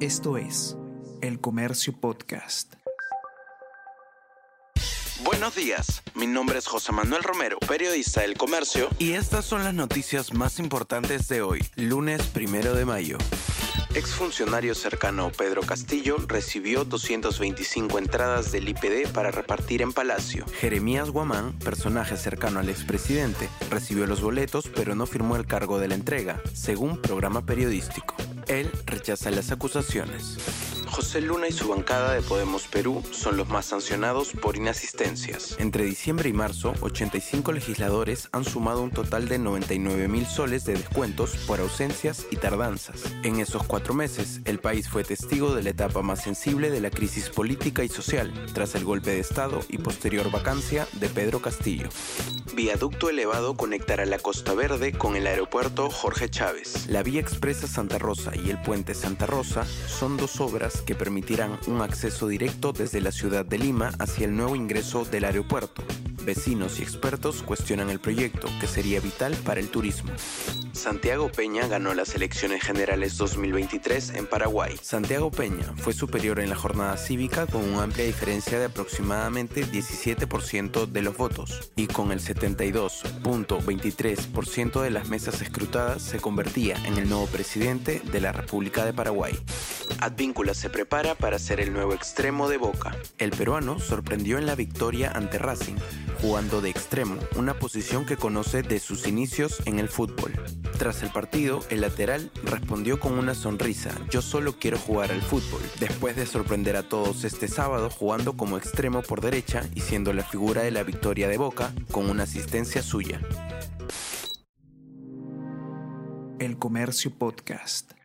Esto es El Comercio Podcast. Buenos días, mi nombre es José Manuel Romero, periodista del Comercio, y estas son las noticias más importantes de hoy, lunes primero de mayo. Exfuncionario cercano Pedro Castillo recibió 225 entradas del IPD para repartir en Palacio. Jeremías Guamán, personaje cercano al expresidente, recibió los boletos pero no firmó el cargo de la entrega, según programa periodístico. Él rechaza las acusaciones. José Luna y su bancada de Podemos Perú son los más sancionados por inasistencias. Entre diciembre y marzo, 85 legisladores han sumado un total de 99 mil soles de descuentos por ausencias y tardanzas. En esos cuatro meses, el país fue testigo de la etapa más sensible de la crisis política y social, tras el golpe de Estado y posterior vacancia de Pedro Castillo. Viaducto elevado conectará la Costa Verde con el aeropuerto Jorge Chávez. La vía expresa Santa Rosa y el puente Santa Rosa son dos obras que permitirán un acceso directo desde la ciudad de Lima hacia el nuevo ingreso del aeropuerto. Vecinos y expertos cuestionan el proyecto, que sería vital para el turismo. Santiago Peña ganó las elecciones generales 2023 en Paraguay. Santiago Peña fue superior en la jornada cívica con una amplia diferencia de aproximadamente 17% de los votos y con el 72.23% de las mesas escrutadas se convertía en el nuevo presidente de la República de Paraguay. Advíncula se prepara para ser el nuevo extremo de Boca. El peruano sorprendió en la victoria ante Racing, jugando de extremo, una posición que conoce de sus inicios en el fútbol. Tras el partido, el lateral respondió con una sonrisa, yo solo quiero jugar al fútbol, después de sorprender a todos este sábado jugando como extremo por derecha y siendo la figura de la victoria de Boca con una asistencia suya. El Comercio Podcast.